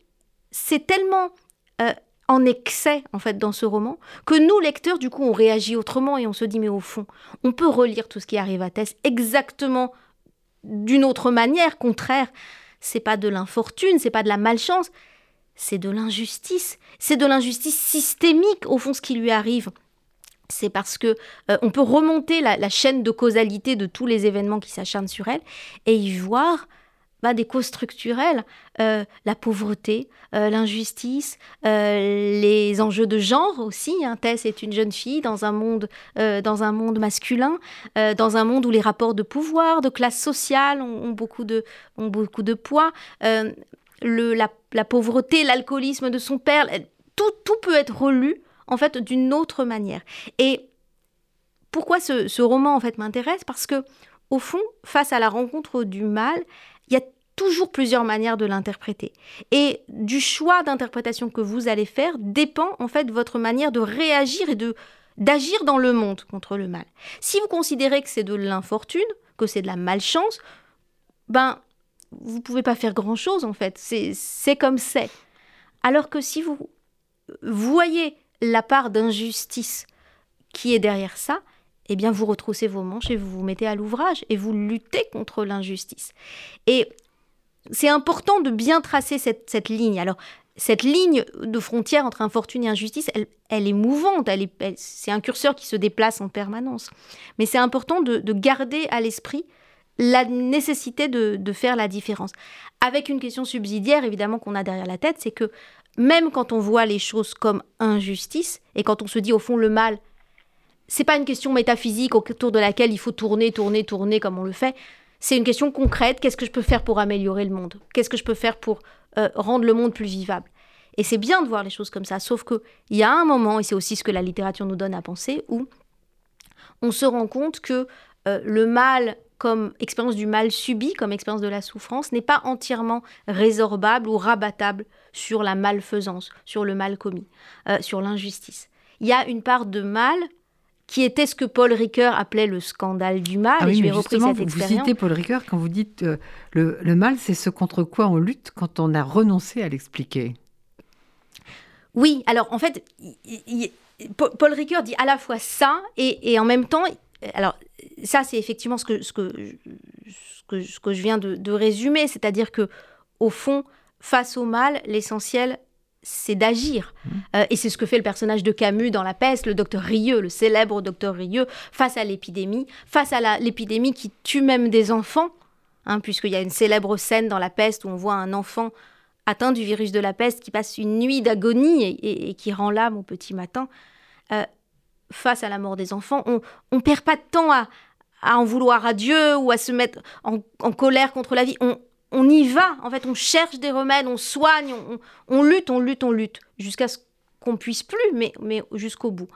c'est tellement euh, en excès en fait dans ce roman que nous lecteurs du coup on réagit autrement et on se dit mais au fond on peut relire tout ce qui arrive à Tess exactement d'une autre manière. Contraire c'est pas de l'infortune c'est pas de la malchance c'est de l'injustice. C'est de l'injustice systémique au fond ce qui lui arrive. C'est parce que euh, on peut remonter la, la, chaîne de causalité de tous les événements qui s'acharnent sur elle et y voir des causes structurelles, euh, la pauvreté, euh, l'injustice, euh, les enjeux de genre aussi. Hein. Tess est une jeune fille dans un monde, dans un monde masculin, dans un monde où les rapports de pouvoir, de classe sociale ont, beaucoup, de, ont beaucoup de poids. La, pauvreté, l'alcoolisme de son père, tout, tout peut être relu en fait d'une autre manière. Et pourquoi ce, ce roman en fait m'intéresse? Parce que au fond, face à la rencontre du mal, il y a toujours plusieurs manières de l'interpréter. Et du choix d'interprétation que vous allez faire dépend en fait votre manière de réagir et de d'agir dans le monde contre le mal. Si vous considérez que c'est de l'infortune, que c'est de la malchance, ben vous pouvez pas faire grand-chose en fait. C'est comme c'est. Alors que si vous voyez la part d'injustice qui est derrière ça, eh bien vous retroussez vos manches et vous vous mettez à l'ouvrage et vous luttez contre l'injustice. Et c'est important de bien tracer cette, ligne. Alors, cette ligne de frontière entre infortune et injustice, elle, est mouvante, elle c'est un curseur qui se déplace en permanence. Mais c'est important de, garder à l'esprit la nécessité de, de, faire la différence. Avec une question subsidiaire, évidemment, qu'on a derrière la tête, c'est que même quand on voit les choses comme injustice, et quand on se dit au fond le mal, c'est pas une question métaphysique autour de laquelle il faut tourner, tourner, tourner comme on le fait. C'est une question concrète. Qu'est-ce que je peux faire pour améliorer le monde? Qu'est-ce que je peux faire pour euh, rendre le monde plus vivable? Et c'est bien de voir les choses comme ça. Sauf qu'il y a un moment, et c'est aussi ce que la littérature nous donne à penser, où on se rend compte que euh, le mal comme expérience du mal subi, comme expérience de la souffrance, n'est pas entièrement résorbable ou rabattable sur la malfaisance, sur le mal commis, euh, sur l'injustice. Il y a une part de mal qui était ce que Paul Ricoeur appelait le scandale du mal. Ah oui, et je repris cette vous, Vous citez Paul Ricoeur quand vous dites euh, le, le, mal, c'est ce contre quoi on lutte quand on a renoncé à l'expliquer. Oui, alors en fait, Paul Ricoeur dit à la fois ça et, et en même temps, alors ça c'est effectivement ce que, ce que, ce que, ce que je viens de, de résumer, c'est-à-dire que au fond, face au mal, l'essentiel c'est d'agir. Mmh. Euh, et c'est ce que fait le personnage de Camus dans La peste, le docteur Rieux, le célèbre docteur Rieux, face à l'épidémie, face à l'épidémie qui tue même des enfants, hein, puisqu'il y a une célèbre scène dans La peste où on voit un enfant atteint du virus de la peste qui passe une nuit d'agonie et, qui rend l'âme au petit matin. Euh, face à la mort des enfants, on ne perd pas de temps à, en vouloir à Dieu ou à se mettre en, en colère contre la vie. On, on y va, en fait, on cherche des remèdes, on soigne, on, lutte, on lutte, on lutte, jusqu'à ce qu'on puisse plus, mais, mais jusqu'au bout.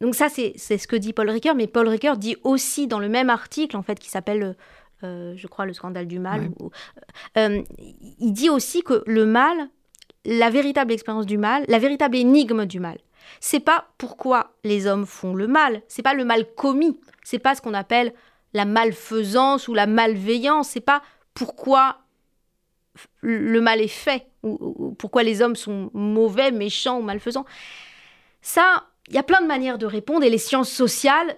Donc ça, c'est ce que dit Paul Ricoeur, mais Paul Ricoeur dit aussi dans le même article, en fait, qui s'appelle, euh, je crois, Le scandale du mal, euh, il dit aussi que le mal, la véritable expérience du mal, la véritable énigme du mal, c'est pas pourquoi les hommes font le mal, c'est pas le mal commis, c'est pas ce qu'on appelle la malfaisance ou la malveillance, c'est pas pourquoi le mal est fait, ou, pourquoi les hommes sont mauvais, méchants ou malfaisants. Ça, il y a plein de manières de répondre, et les sciences sociales,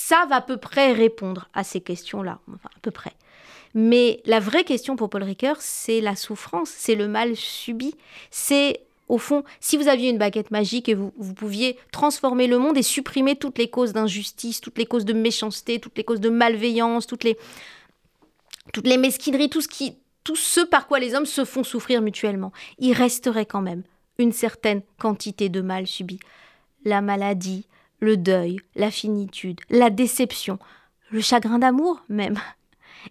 va à peu près répondre à ces questions-là, à peu près. Mais la vraie question pour Paul Ricoeur, c'est la souffrance, c'est le mal subi, c'est au fond, si vous aviez une baguette magique et vous, pouviez transformer le monde et supprimer toutes les causes d'injustice, toutes les causes de méchanceté, toutes les causes de malveillance, toutes les, toutes les mesquineries, tout ce, qui, tout ce par quoi les hommes se font souffrir mutuellement, il resterait quand même une certaine quantité de mal subi. La maladie, le deuil, la finitude, la déception, le chagrin d'amour même.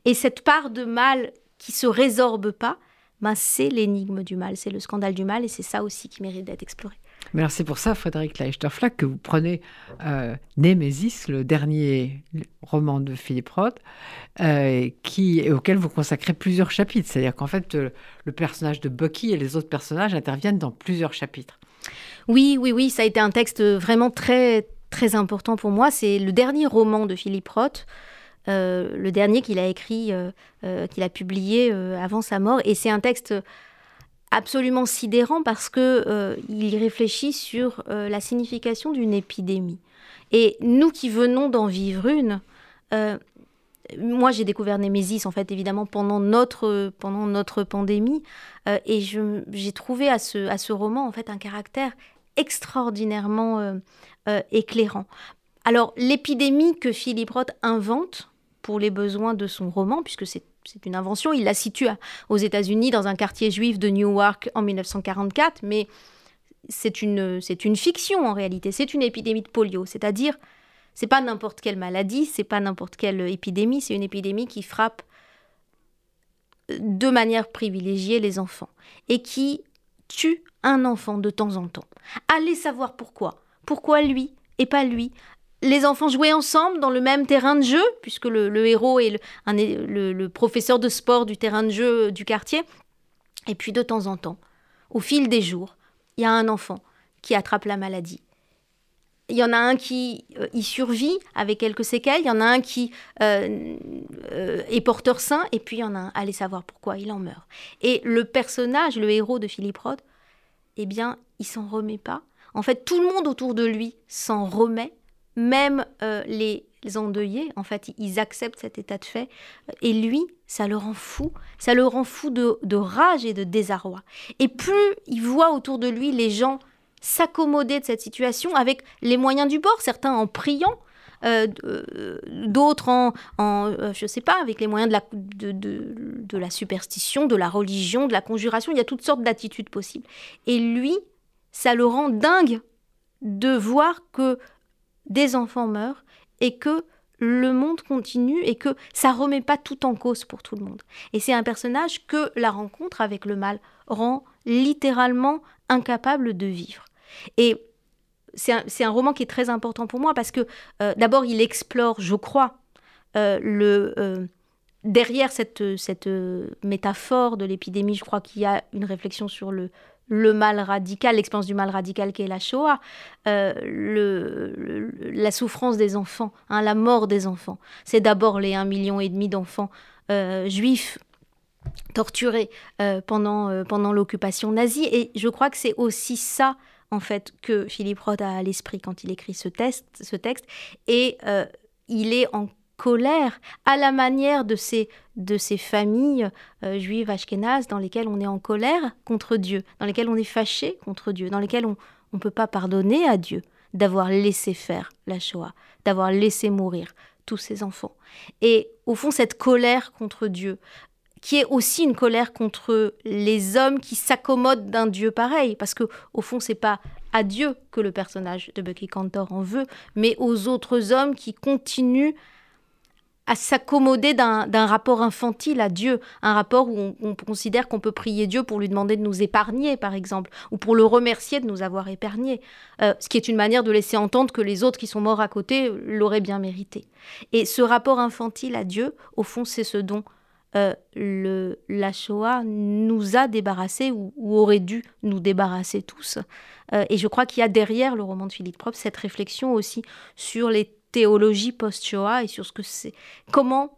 Et cette part de mal qui se résorbe pas, ben c'est l'énigme du mal, c'est le scandale du mal, et c'est ça aussi qui mérite d'être exploré. Mais alors c'est pour ça, Frédéric Leichterflack, que vous prenez euh, Némésis, le dernier roman de Philippe Roth, euh, auquel vous consacrez plusieurs chapitres. C'est-à-dire qu'en fait, euh, le personnage de Bucky et les autres personnages interviennent dans plusieurs chapitres. Oui, oui, oui, ça a été un texte vraiment très, très important pour moi. C'est le dernier roman de Philippe Roth. Euh, le dernier qu'il a écrit, qu'il a publié avant sa mort. Et c'est un texte absolument sidérant parce que euh, il réfléchit sur euh, la signification d'une épidémie. Et nous qui venons d'en vivre une, euh, moi j'ai découvert Némésis en fait évidemment pendant notre, pendant notre pandémie et j'ai trouvé à ce, à ce roman en fait un caractère extraordinairement éclairant. Alors l'épidémie que Philippe Roth invente pour les besoins de son roman, puisque c'est c'est une invention, il la situe aux États-Unis dans un quartier juif de Newark en 1944, mais c'est une, fiction en réalité, c'est une épidémie de polio, c'est-à-dire c'est pas n'importe quelle maladie, c'est pas n'importe quelle épidémie, c'est une épidémie qui frappe de manière privilégiée les enfants. Et qui tue un enfant de temps en temps. Allez savoir pourquoi. Pourquoi lui et pas lui les enfants jouaient ensemble dans le même terrain de jeu, puisque le, héros est le, professeur de sport du terrain de jeu du quartier. Et puis de temps en temps, au fil des jours, il y a un enfant qui attrape la maladie. il y en a un qui euh, y survit avec quelques séquelles, il y en a un qui euh, euh, est porteur sain, et puis il y en a un, allez savoir pourquoi, il en meurt. Et le personnage, le héros de Philippe Roth, eh bien, il s'en remet pas. En fait, tout le monde autour de lui s'en remet, même les, endeuillés, en fait, ils acceptent cet état de fait. Et lui, ça le rend fou, ça le rend fou de, rage et de désarroi. Et plus il voit autour de lui les gens s'accommoder de cette situation avec les moyens du bord, certains en priant, euh, euh, d'autres en, en euh, je sais pas, avec les moyens de la, de, la superstition, de la religion, de la conjuration. Il y a toutes sortes d'attitudes possibles. Et lui, ça le rend dingue de voir que des enfants meurent et que le monde continue et que ça remet pas tout en cause pour tout le monde. Et c'est un personnage que la rencontre avec le mal rend littéralement incapable de vivre. Et c'est un, roman qui est très important pour moi parce que euh, d'abord, il explore, je crois, euh, le, euh, derrière cette, cette métaphore de l'épidémie, je crois qu'il y a une réflexion sur le, le mal radical, l'expérience du mal radical qu'est la Shoah, le, la souffrance des enfants, hein, la mort des enfants. C'est d'abord les 1,5 million et demi d'enfants juifs torturés pendant, pendant l'occupation nazie. Et je crois que c'est aussi ça en fait que Philippe Roth a à l'esprit quand il écrit ce, texte, ce texte et euh, il est en colère à la manière de ces, de ces familles euh, juives ashkénazes dans lesquelles on est en colère contre Dieu, dans lesquelles on est fâché contre Dieu, dans lesquelles on ne peut pas pardonner à Dieu d'avoir laissé faire la Shoah, d'avoir laissé mourir tous ces enfants. Et au fond, cette colère contre Dieu, qui est aussi une colère contre les hommes qui s'accommodent d'un Dieu pareil, parce que au fond c'est pas à Dieu que le personnage de Bucky Cantor en veut, mais aux autres hommes qui continuent à s'accommoder d'un rapport infantile à Dieu, un rapport où on, considère qu'on peut prier Dieu pour lui demander de nous épargner, par exemple, ou pour le remercier de nous avoir épargnés, euh, ce qui est une manière de laisser entendre que les autres qui sont morts à côté l'auraient bien mérité. Et ce rapport infantile à Dieu, au fond, c'est ce dont euh, le, la Shoah nous a débarrassés ou, aurait dû nous débarrasser tous. Euh, et je crois qu'il y a derrière le roman de Philippe Prop cette réflexion aussi sur les théologies post-Shoah et sur ce que c'est. Comment,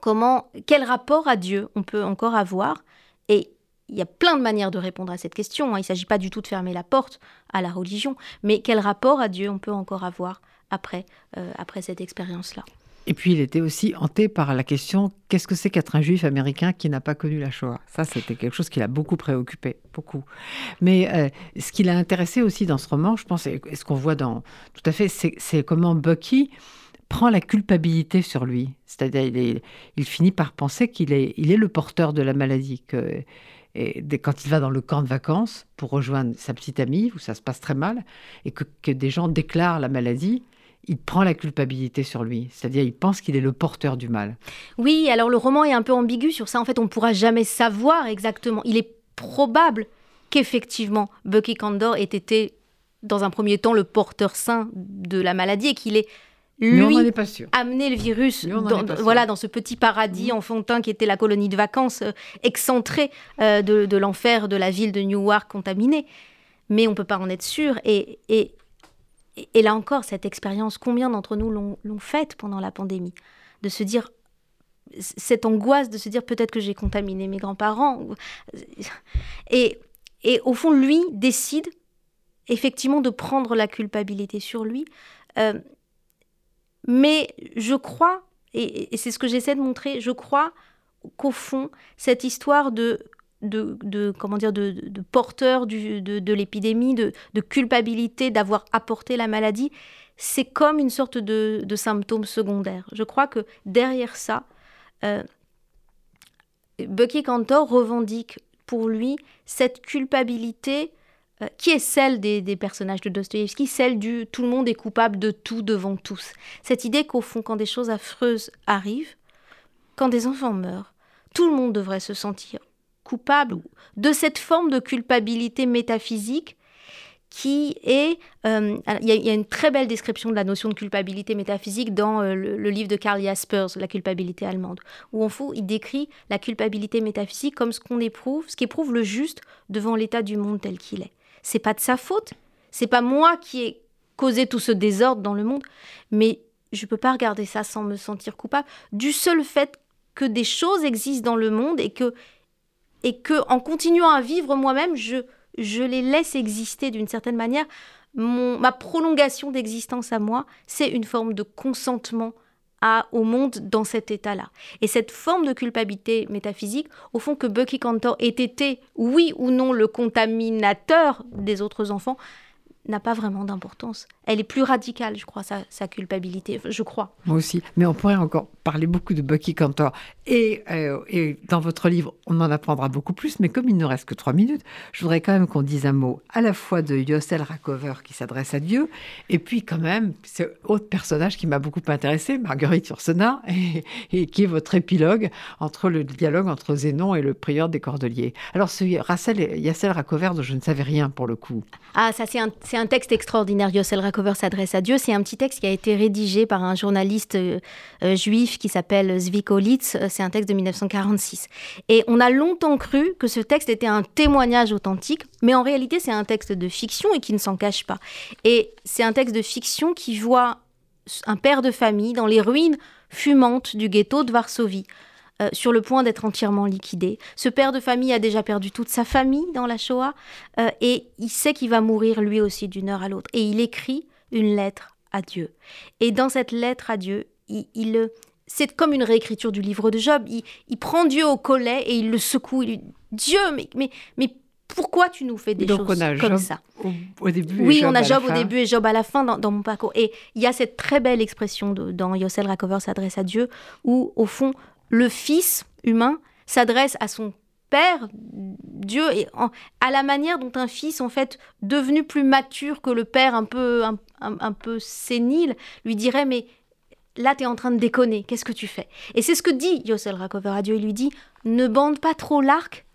comment, quel rapport à Dieu on peut encore avoir? Et il y a plein de manières de répondre à cette question. Hein. Il ne s'agit pas du tout de fermer la porte à la religion, mais quel rapport à Dieu on peut encore avoir après, euh, après cette expérience-là? Et puis il était aussi hanté par la question qu'est-ce que c'est qu'être un juif américain qui n'a pas connu la Shoah? Ça, c'était quelque chose qui l'a beaucoup préoccupé, beaucoup. Mais euh, ce qui l'a intéressé aussi dans ce roman, je pense, et ce qu'on voit dans tout à fait, c'est comment Bucky prend la culpabilité sur lui. C'est-à-dire, il, finit par penser qu'il est, il est le porteur de la maladie. Et quand il va dans le camp de vacances pour rejoindre sa petite amie, où ça se passe très mal, et que des gens déclarent la maladie, il prend la culpabilité sur lui, c'est-à-dire il pense qu'il est le porteur du mal. Oui, alors le roman est un peu ambigu sur ça. En fait, on ne pourra jamais savoir exactement. Il est probable qu'effectivement Bucky Condor ait été, dans un premier temps, le porteur sain de la maladie et qu'il ait lui amené le virus dans, voilà, dans ce petit paradis enfantin qui était la colonie de vacances euh, excentrée euh, de, l'enfer de la ville de Newark contaminée. Mais on ne peut pas en être sûr. Et, et et, là encore, cette expérience, combien d'entre nous l'ont faite pendant la pandémie? De se dire, cette angoisse de se dire peut-être que j'ai contaminé mes grands-parents. (laughs) Et, et au fond, lui décide effectivement de prendre la culpabilité sur lui. Euh, mais je crois, et c'est ce que j'essaie de montrer, je crois qu'au fond, cette histoire de de, comment dire de, porteur de, l'épidémie, de, culpabilité d'avoir apporté la maladie, c'est comme une sorte de, symptôme secondaire. Je crois que derrière ça, euh, Bucky Cantor revendique pour lui cette culpabilité euh, qui est celle des, personnages de Dostoïevski, celle du tout le monde est coupable de tout devant tous. Cette idée qu'au fond, quand des choses affreuses arrivent, quand des enfants meurent, tout le monde devrait se sentir coupable, de cette forme de culpabilité métaphysique qui est... Euh, il y, a une très belle description de la notion de culpabilité métaphysique dans euh, le, livre de Karl Jaspers, La culpabilité allemande, où en fait, il décrit la culpabilité métaphysique comme ce qu'on éprouve, ce qu'éprouve le juste devant l'état du monde tel qu'il est. C'est pas de sa faute, c'est pas moi qui ai causé tout ce désordre dans le monde. Mais je ne peux pas regarder ça sans me sentir coupable du seul fait que des choses existent dans le monde et que, et que en continuant à vivre moi-même, je, je les laisse exister d'une certaine manière. Mon, ma prolongation d'existence à moi, c'est une forme de consentement à, au monde dans cet état-là. Et cette forme de culpabilité métaphysique, au fond que Bucky Cantor ait été, oui ou non, le contaminateur des autres enfants, n'a pas vraiment d'importance. Elle est plus radicale, je crois, sa, culpabilité, je crois. Moi aussi. Mais on pourrait encore parler beaucoup de Bucky Cantor. Et, euh, et, dans votre livre, on en apprendra beaucoup plus. Mais comme il ne reste que trois minutes, je voudrais quand même qu'on dise un mot à la fois de Yossel Rakover qui s'adresse à Dieu, et puis quand même, ce autre personnage qui m'a beaucoup intéressé, Marguerite Yourcenar, (laughs) et, et, qui est votre épilogue entre le dialogue entre Zénon et le prieur des Cordeliers. Alors, ce Yassel Rakover dont je ne savais rien pour le coup. Ah, ça c'est un un texte extraordinaire. Yossel Rakover s'adresse à Dieu. C'est un petit texte qui a été rédigé par un journaliste euh, euh, juif qui s'appelle Zviko Litz. Euh, c'est un texte de 1946. Et on a longtemps cru que ce texte était un témoignage authentique, mais en réalité, c'est un texte de fiction et qui ne s'en cache pas. Et c'est un texte de fiction qui voit un père de famille dans les ruines fumantes du ghetto de Varsovie. Euh, sur le point d'être entièrement liquidé. Ce père de famille a déjà perdu toute sa famille dans la Shoah euh, et il sait qu'il va mourir lui aussi d'une heure à l'autre. Et il écrit une lettre à Dieu. Et dans cette lettre à Dieu, il, c'est comme une réécriture du livre de Job. Il, prend Dieu au collet et il le secoue. Il lui dit Dieu, mais, mais, mais pourquoi tu nous fais des choses comme ça? au, début Oui, on a Job au début et Job à la fin dans, mon parcours. Et il y a cette très belle expression dans Yossel Rakover s'adresse à Dieu, où au fond, le Fils humain s'adresse à son Père, Dieu, et à la manière dont un fils, en fait, devenu plus mature que le Père, un peu, un, peu sénile, lui dirait Mais là, tu es en train de déconner, qu'est-ce que tu fais? Et c'est ce que dit Yossel Rakover à Dieu. Il lui dit Ne bande pas trop l'arc,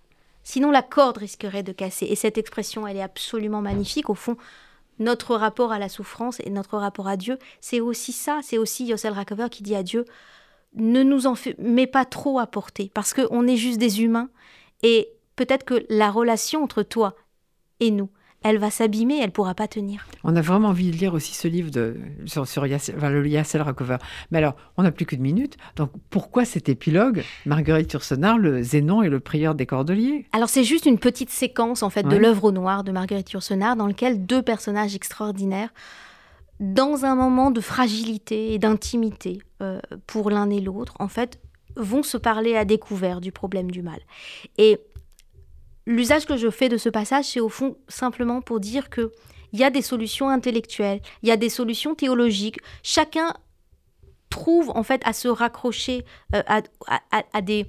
sinon la corde risquerait de casser. Et cette expression, elle est absolument magnifique. Au fond, notre rapport à la souffrance et notre rapport à Dieu, c'est aussi ça. C'est aussi Yossel Rakover qui dit à Dieu ne nous en met pas trop à porter, parce qu'on est juste des humains, et peut-être que la relation entre toi et nous, elle va s'abîmer, elle pourra pas tenir. On a vraiment envie de lire aussi ce livre de, sur, sur le Yassel Racover. Mais alors, on n'a plus qu'une minute. Donc, pourquoi cet épilogue Marguerite Yourcenar, le Zénon et le prieur des Cordeliers? Alors, c'est juste une petite séquence, en fait, de l'œuvre au noir de Marguerite Yourcenar, dans lequel deux personnages extraordinaires dans un moment de fragilité et d'intimité euh, pour l'un et l'autre, en fait, vont se parler à découvert du problème du mal. Et l'usage que je fais de ce passage, c'est au fond simplement pour dire que il y a des solutions intellectuelles, il y a des solutions théologiques. Chacun trouve en fait à se raccrocher euh, à, des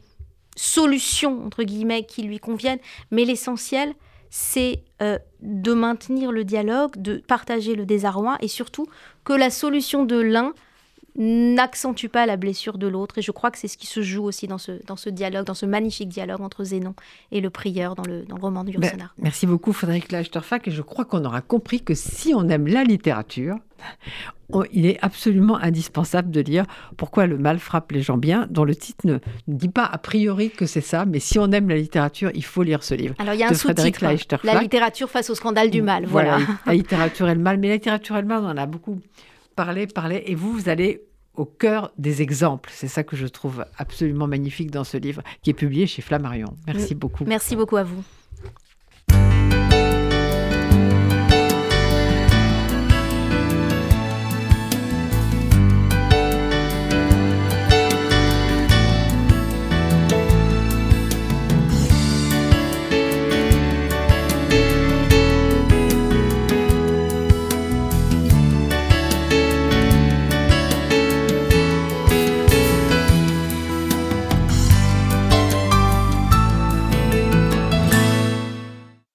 solutions entre guillemets qui lui conviennent, mais l'essentiel, c'est euh, de maintenir le dialogue, de partager le désarroi et surtout que la solution de l'un n'accentue pas la blessure de l'autre. Et je crois que c'est ce qui se joue aussi dans ce, dans ce dialogue, dans ce magnifique dialogue entre Zénon et le prieur dans le, dans le roman du Yourcenar. Ben, merci beaucoup Frédéric Lachterfac. Et je crois qu'on aura compris que si on aime la littérature, il est absolument indispensable de lire Pourquoi le mal frappe les gens bien, dont le titre ne, dit pas a priori que c'est ça, mais si on aime la littérature, il faut lire ce livre. Alors il y a un sous-titre, La littérature face au scandale du mal. Voilà. la littérature et le mal. Mais la littérature et le mal, on en a beaucoup parler, parler, et vous, vous allez au cœur des exemples. C'est ça que je trouve absolument magnifique dans ce livre qui est publié chez Flammarion. Merci mm. beaucoup. Merci beaucoup à vous.